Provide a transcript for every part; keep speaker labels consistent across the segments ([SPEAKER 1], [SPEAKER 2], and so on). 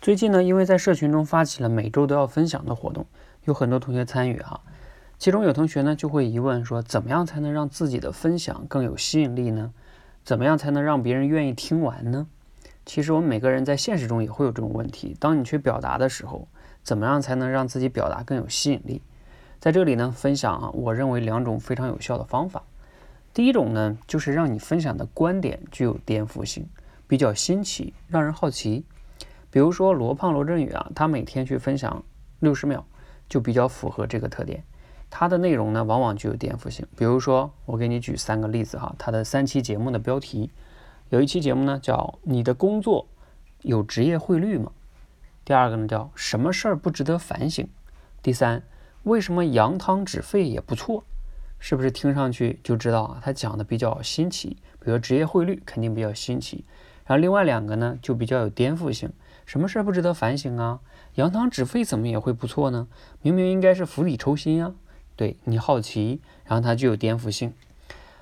[SPEAKER 1] 最近呢，因为在社群中发起了每周都要分享的活动，有很多同学参与哈。其中有同学呢就会疑问说，怎么样才能让自己的分享更有吸引力呢？怎么样才能让别人愿意听完呢？其实我们每个人在现实中也会有这种问题。当你去表达的时候，怎么样才能让自己表达更有吸引力？在这里呢，分享啊，我认为两种非常有效的方法。第一种呢，就是让你分享的观点具有颠覆性，比较新奇，让人好奇。比如说罗胖罗振宇啊，他每天去分享六十秒，就比较符合这个特点。他的内容呢，往往具有颠覆性。比如说，我给你举三个例子哈，他的三期节目的标题，有一期节目呢叫“你的工作有职业汇率吗？”第二个呢叫“什么事儿不值得反省？”第三，为什么扬汤止沸也不错？是不是听上去就知道啊？他讲的比较新奇，比如职业汇率肯定比较新奇。然后另外两个呢，就比较有颠覆性。什么事儿不值得反省啊？扬汤止沸怎么也会不错呢？明明应该是釜底抽薪啊！对你好奇，然后它具有颠覆性。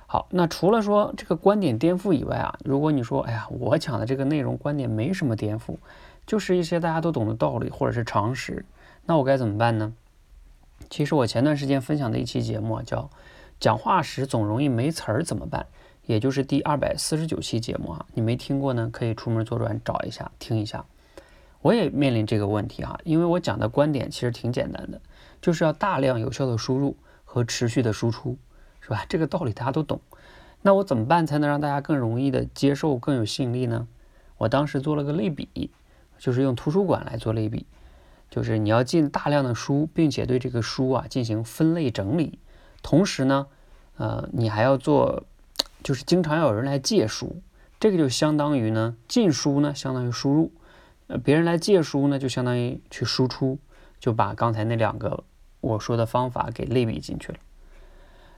[SPEAKER 1] 好，那除了说这个观点颠覆以外啊，如果你说，哎呀，我讲的这个内容观点没什么颠覆，就是一些大家都懂的道理或者是常识，那我该怎么办呢？其实我前段时间分享的一期节目叫《讲话时总容易没词儿怎么办》。也就是第二百四十九期节目啊，你没听过呢，可以出门左转找一下听一下。我也面临这个问题啊，因为我讲的观点其实挺简单的，就是要大量有效的输入和持续的输出，是吧？这个道理大家都懂。那我怎么办才能让大家更容易的接受、更有吸引力呢？我当时做了个类比，就是用图书馆来做类比，就是你要进大量的书，并且对这个书啊进行分类整理，同时呢，呃，你还要做。就是经常要有人来借书，这个就相当于呢进书呢相当于输入，别人来借书呢就相当于去输出，就把刚才那两个我说的方法给类比进去了。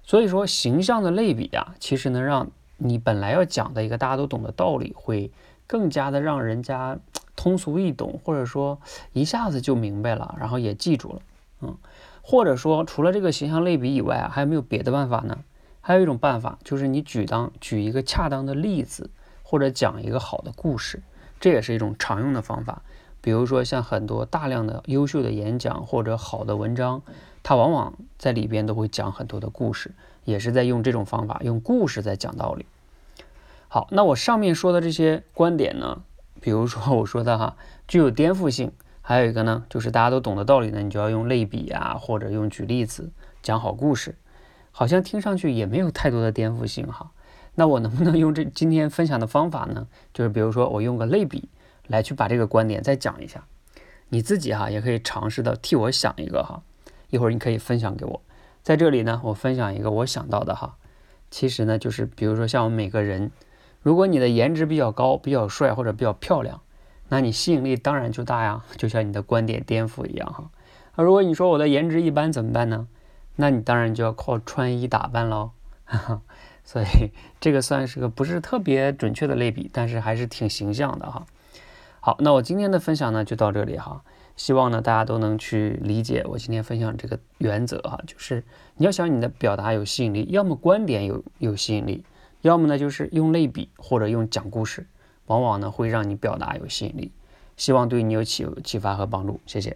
[SPEAKER 1] 所以说形象的类比啊，其实能让你本来要讲的一个大家都懂的道理，会更加的让人家通俗易懂，或者说一下子就明白了，然后也记住了，嗯，或者说除了这个形象类比以外啊，还有没有别的办法呢？还有一种办法，就是你举当举一个恰当的例子，或者讲一个好的故事，这也是一种常用的方法。比如说，像很多大量的优秀的演讲或者好的文章，它往往在里边都会讲很多的故事，也是在用这种方法，用故事在讲道理。好，那我上面说的这些观点呢，比如说我说的哈，具有颠覆性，还有一个呢，就是大家都懂的道理呢，你就要用类比啊，或者用举例子讲好故事。好像听上去也没有太多的颠覆性哈，那我能不能用这今天分享的方法呢？就是比如说我用个类比来去把这个观点再讲一下，你自己哈也可以尝试的替我想一个哈，一会儿你可以分享给我。在这里呢，我分享一个我想到的哈，其实呢就是比如说像我们每个人，如果你的颜值比较高、比较帅或者比较漂亮，那你吸引力当然就大呀，就像你的观点颠覆一样哈。那如果你说我的颜值一般怎么办呢？那你当然就要靠穿衣打扮喽，所以这个算是个不是特别准确的类比，但是还是挺形象的哈。好，那我今天的分享呢就到这里哈，希望呢大家都能去理解我今天分享这个原则哈，就是你要想你的表达有吸引力，要么观点有有吸引力，要么呢就是用类比或者用讲故事，往往呢会让你表达有吸引力。希望对你有启启发和帮助，谢谢。